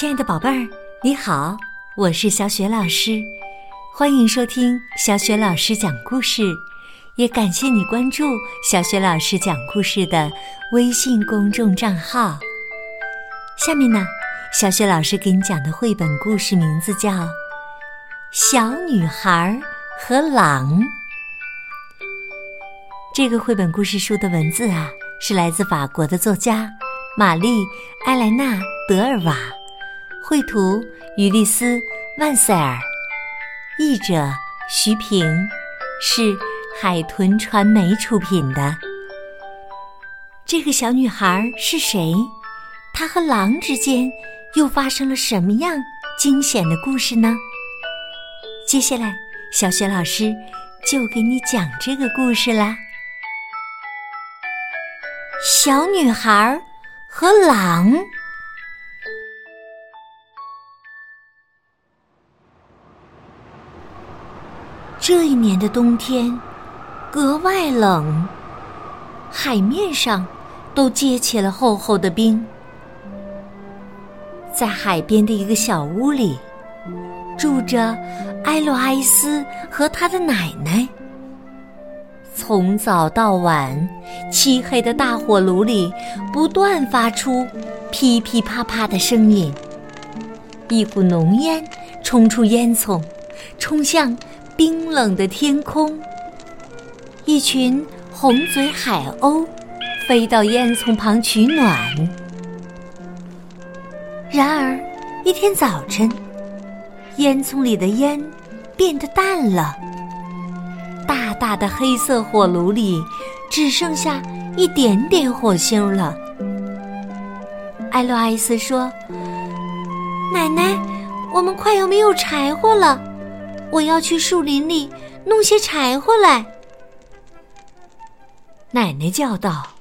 亲爱的宝贝儿，你好，我是小雪老师，欢迎收听小雪老师讲故事，也感谢你关注小雪老师讲故事的微信公众账号。下面呢，小雪老师给你讲的绘本故事名字叫《小女孩和狼》。这个绘本故事书的文字啊，是来自法国的作家玛丽·埃莱娜·德尔瓦。绘图：于丽斯·万塞尔，译者：徐平，是海豚传媒出品的。这个小女孩是谁？她和狼之间又发生了什么样惊险的故事呢？接下来，小雪老师就给你讲这个故事啦。小女孩和狼。这一年的冬天格外冷，海面上都结起了厚厚的冰。在海边的一个小屋里，住着埃洛埃斯和他的奶奶。从早到晚，漆黑的大火炉里不断发出噼噼啪啪的声音，一股浓烟冲出烟囱，冲向。冰冷的天空，一群红嘴海鸥飞到烟囱旁取暖。然而，一天早晨，烟囱里的烟变得淡了，大大的黑色火炉里只剩下一点点火星了。艾洛艾斯说：“奶奶，我们快要没有柴火了。”我要去树林里弄些柴火来。奶奶叫道：“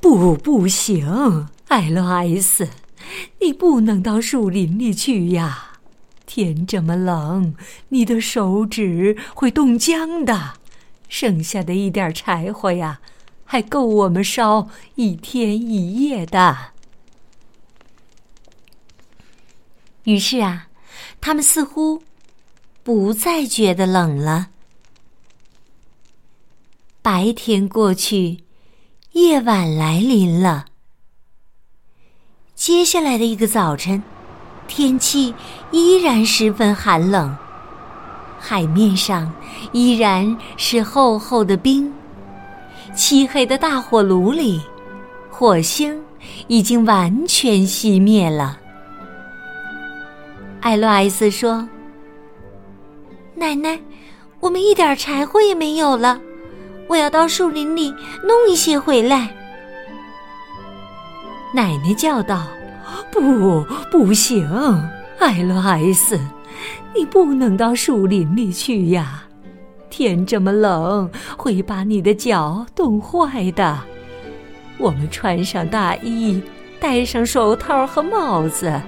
不，不行，艾洛埃斯，你不能到树林里去呀！天这么冷，你的手指会冻僵的。剩下的一点柴火呀，还够我们烧一天一夜的。”于是啊，他们似乎。不再觉得冷了。白天过去，夜晚来临了。接下来的一个早晨，天气依然十分寒冷，海面上依然是厚厚的冰，漆黑的大火炉里，火星已经完全熄灭了。艾洛埃斯说。奶奶，我们一点柴火也没有了，我要到树林里弄一些回来。奶奶叫道：“不，不行，艾洛埃斯，你不能到树林里去呀！天这么冷，会把你的脚冻坏的。我们穿上大衣，戴上手套和帽子，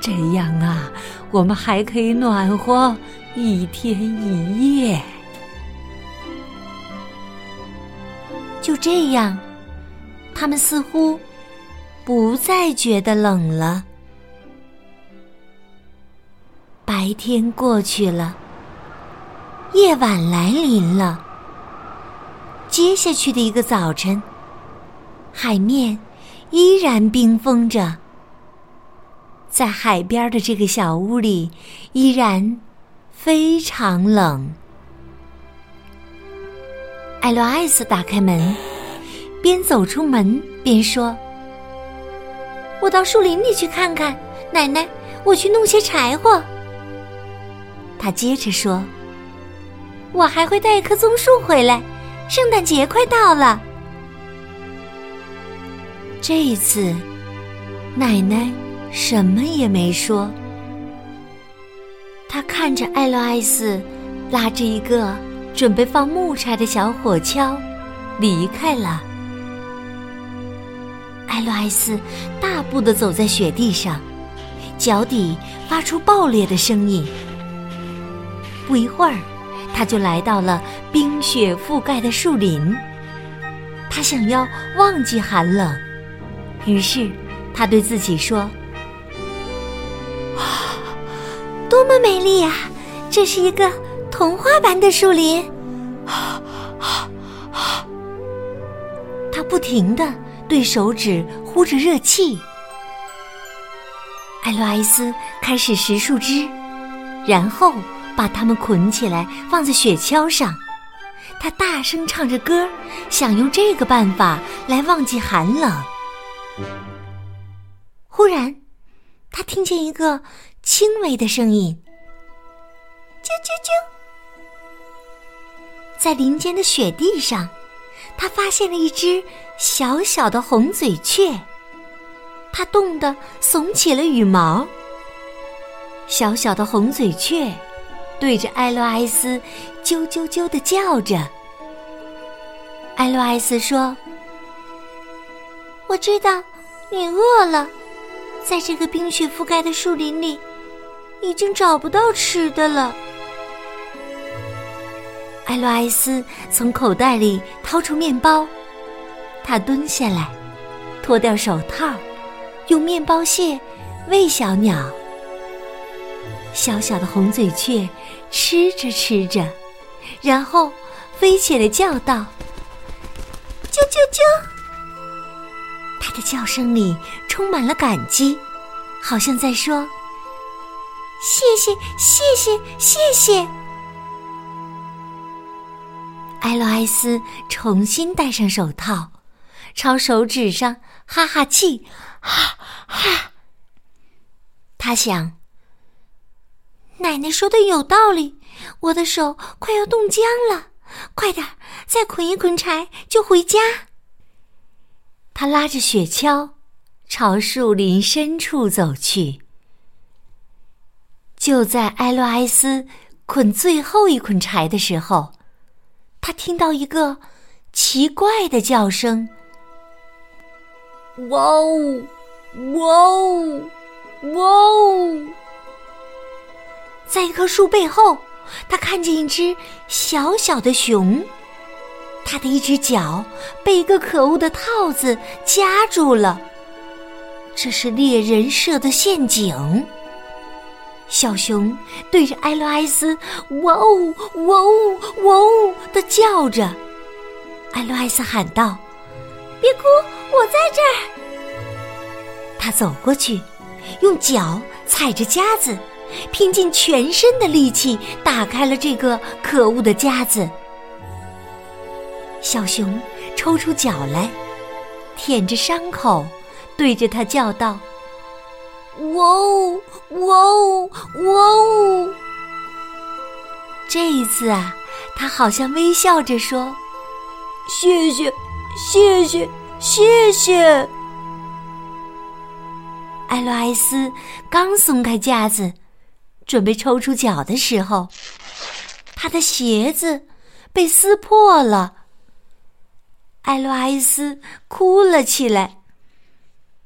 这样啊，我们还可以暖和。”一天一夜，就这样，他们似乎不再觉得冷了。白天过去了，夜晚来临了。接下去的一个早晨，海面依然冰封着，在海边的这个小屋里，依然。非常冷。艾洛艾斯打开门，边走出门边说：“我到树林里去看看，奶奶，我去弄些柴火。”他接着说：“我还会带一棵棕树回来，圣诞节快到了。”这一次，奶奶什么也没说。他看着艾洛艾斯，拉着一个准备放木柴的小火锹，离开了。艾洛艾斯大步的走在雪地上，脚底发出爆裂的声音。不一会儿，他就来到了冰雪覆盖的树林。他想要忘记寒冷，于是他对自己说：“多么美丽呀！这是一个童话般的树林。他不停的对手指呼着热气。艾洛埃斯开始拾树枝，然后把它们捆起来放在雪橇上。他大声唱着歌，想用这个办法来忘记寒冷。忽然，他听见一个轻微的声音：“啾啾啾！”在林间的雪地上，他发现了一只小小的红嘴雀。它冻得耸起了羽毛。小小的红嘴雀对着艾洛埃斯啾啾啾的叫着。艾洛埃斯说：“我知道你饿了，在这个冰雪覆盖的树林里，已经找不到吃的了。”艾洛埃斯从口袋里掏出面包，他蹲下来，脱掉手套，用面包屑喂小鸟。小小的红嘴雀吃着吃着，然后飞起来叫道。啾啾啾！它的叫声里充满了感激，好像在说：“谢谢，谢谢，谢谢。”埃洛埃斯重新戴上手套，朝手指上哈哈气，哈哈。他想：“奶奶说的有道理，我的手快要冻僵了。”快点再捆一捆柴就回家。他拉着雪橇，朝树林深处走去。就在埃洛埃斯捆最后一捆柴的时候，他听到一个奇怪的叫声：“哇哦，哇哦，哇哦！”在一棵树背后。他看见一只小小的熊，它的一只脚被一个可恶的套子夹住了。这是猎人设的陷阱。小熊对着埃洛埃斯“哇哦，哇哦，哇哦”的叫着。埃洛埃斯喊道：“别哭，我在这儿。”他走过去，用脚踩着夹子。拼尽全身的力气打开了这个可恶的夹子。小熊抽出脚来，舔着伤口，对着他叫道：“哇哦，哇哦，哇哦！”这一次啊，他好像微笑着说：“谢谢，谢谢，谢谢。”艾洛埃斯刚松开架子。准备抽出脚的时候，他的鞋子被撕破了。艾洛埃斯哭了起来。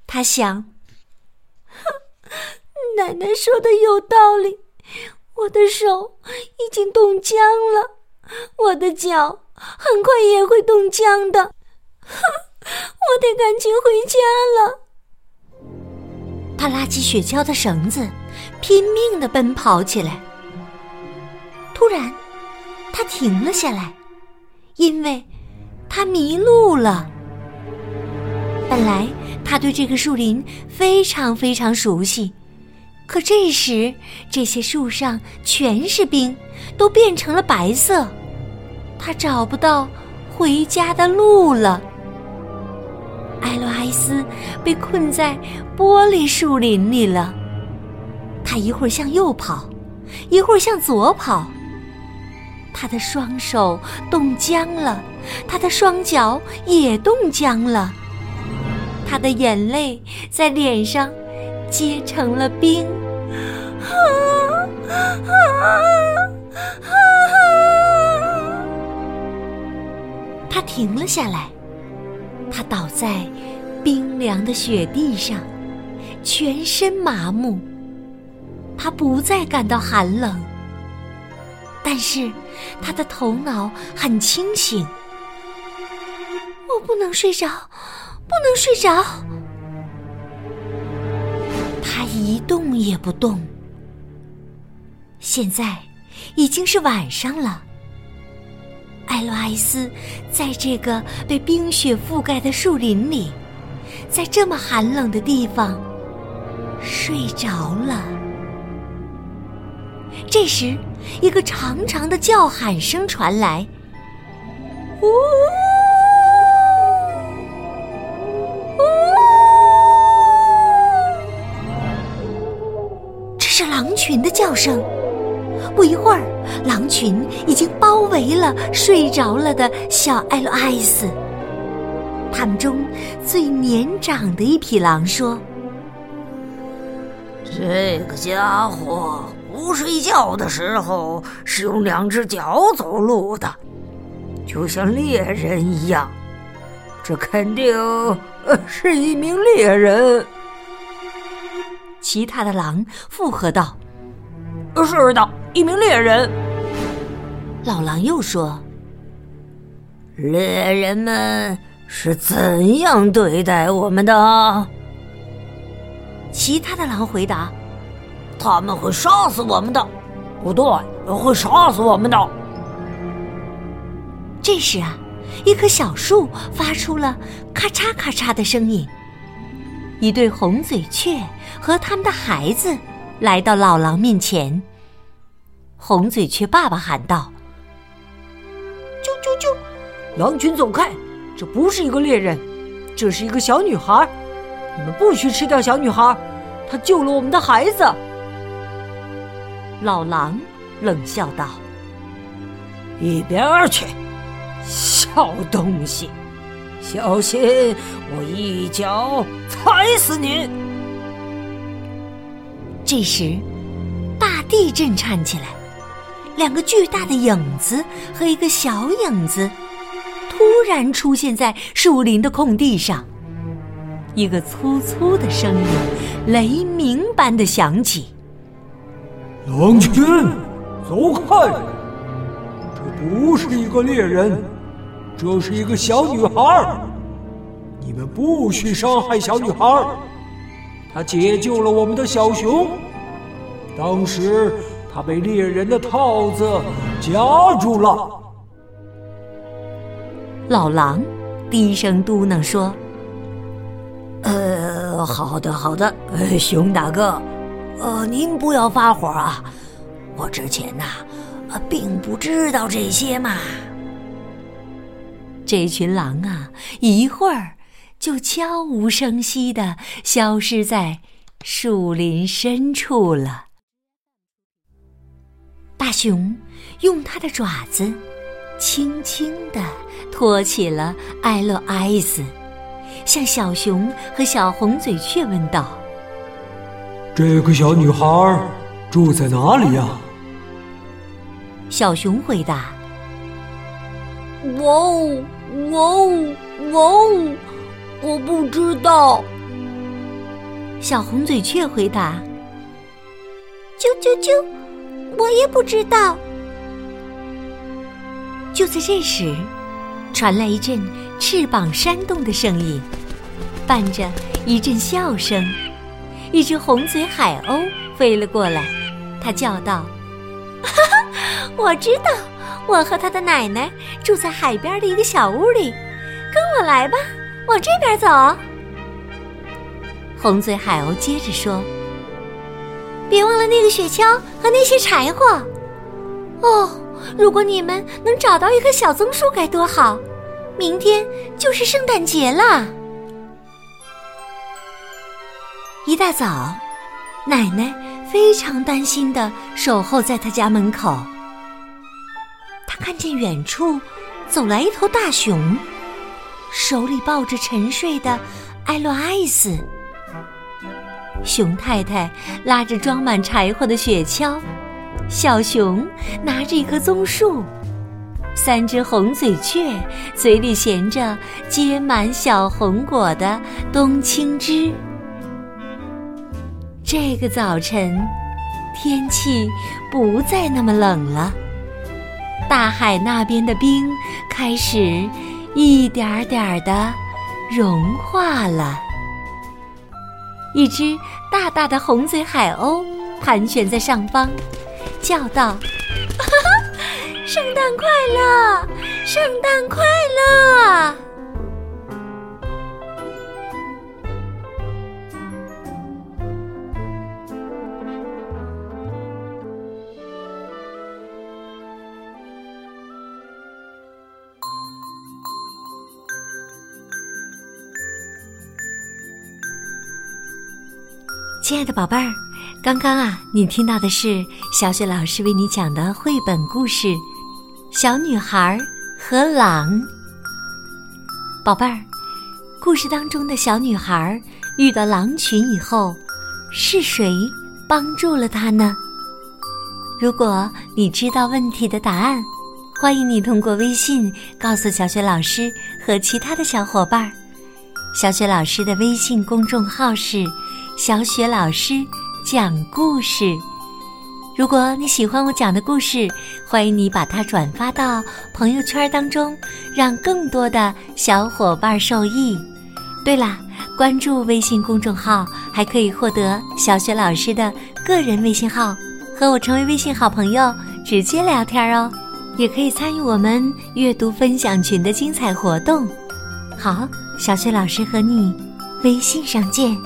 他想：“奶奶说的有道理，我的手已经冻僵了，我的脚很快也会冻僵的。我得赶紧回家了。”他拉起雪橇的绳子。拼命的奔跑起来。突然，他停了下来，因为他迷路了。本来他对这个树林非常非常熟悉，可这时这些树上全是冰，都变成了白色，他找不到回家的路了。艾洛埃斯被困在玻璃树林里了。他一会儿向右跑，一会儿向左跑。他的双手冻僵了，他的双脚也冻僵了。他的眼泪在脸上结成了冰。他停了下来，他倒在冰凉的雪地上，全身麻木。他不再感到寒冷，但是他的头脑很清醒。我不能睡着，不能睡着。一动也不动。现在已经是晚上了。艾洛埃斯在这个被冰雪覆盖的树林里，在这么寒冷的地方睡着了。这时，一个长长的叫喊声传来：“呜！”是狼群的叫声。不一会儿，狼群已经包围了睡着了的小艾洛埃斯。他们中最年长的一匹狼说：“这个家伙不睡觉的时候是用两只脚走路的，就像猎人一样。这肯定是一名猎人。”其他的狼附和道：“是的，一名猎人。”老狼又说：“猎人们是怎样对待我们的？”其他的狼回答：“他们会杀死我们的，不对，会杀死我们的。”这时啊，一棵小树发出了咔嚓咔嚓的声音。一对红嘴雀和他们的孩子来到老狼面前。红嘴雀爸爸喊道：“啾啾啾！狼群走开！这不是一个猎人，这是一个小女孩。你们不许吃掉小女孩，她救了我们的孩子。”老狼冷笑道：“一边去，小东西！”小心，我一脚踩死你！这时，大地震颤起来，两个巨大的影子和一个小影子突然出现在树林的空地上。一个粗粗的声音雷鸣般的响起：“狼群，走开！这不是一个猎人。”这是一个小女孩，你们不许伤害小女孩。她解救了我们的小熊，当时她被猎人的套子夹住了。老狼低声嘟囔说：“呃，好的，好的，熊大哥，呃，您不要发火啊，我之前呐，呃，并不知道这些嘛。”这群狼啊，一会儿就悄无声息地消失在树林深处了。大熊用它的爪子轻轻地托起了艾洛埃斯，向小熊和小红嘴雀问道：“这个小女孩住在哪里呀？”小熊回答：“哇哦！”哇哦，哇哦！我不知道。小红嘴雀回答：“啾啾啾，我也不知道。”就在这时，传来一阵翅膀扇动的声音，伴着一阵笑声。一只红嘴海鸥飞了过来，它叫道：“哈哈，我知道。”我和他的奶奶住在海边的一个小屋里，跟我来吧，往这边走。红嘴海鸥接着说：“别忘了那个雪橇和那些柴火。哦，如果你们能找到一棵小棕树该多好！明天就是圣诞节了。”一大早，奶奶非常担心的守候在他家门口。看见远处走来一头大熊，手里抱着沉睡的艾洛艾斯。熊太太拉着装满柴火的雪橇，小熊拿着一棵棕树，三只红嘴雀嘴里衔着结满小红果的冬青枝。这个早晨，天气不再那么冷了。大海那边的冰开始一点点的融化了。一只大大的红嘴海鸥盘旋在上方，叫道：“哈哈圣诞快乐，圣诞快乐！”亲爱的宝贝儿，刚刚啊，你听到的是小雪老师为你讲的绘本故事《小女孩和狼》。宝贝儿，故事当中的小女孩遇到狼群以后，是谁帮助了她呢？如果你知道问题的答案，欢迎你通过微信告诉小雪老师和其他的小伙伴儿。小雪老师的微信公众号是。小雪老师讲故事。如果你喜欢我讲的故事，欢迎你把它转发到朋友圈当中，让更多的小伙伴受益。对了，关注微信公众号还可以获得小雪老师的个人微信号，和我成为微信好朋友，直接聊天哦。也可以参与我们阅读分享群的精彩活动。好，小雪老师和你微信上见。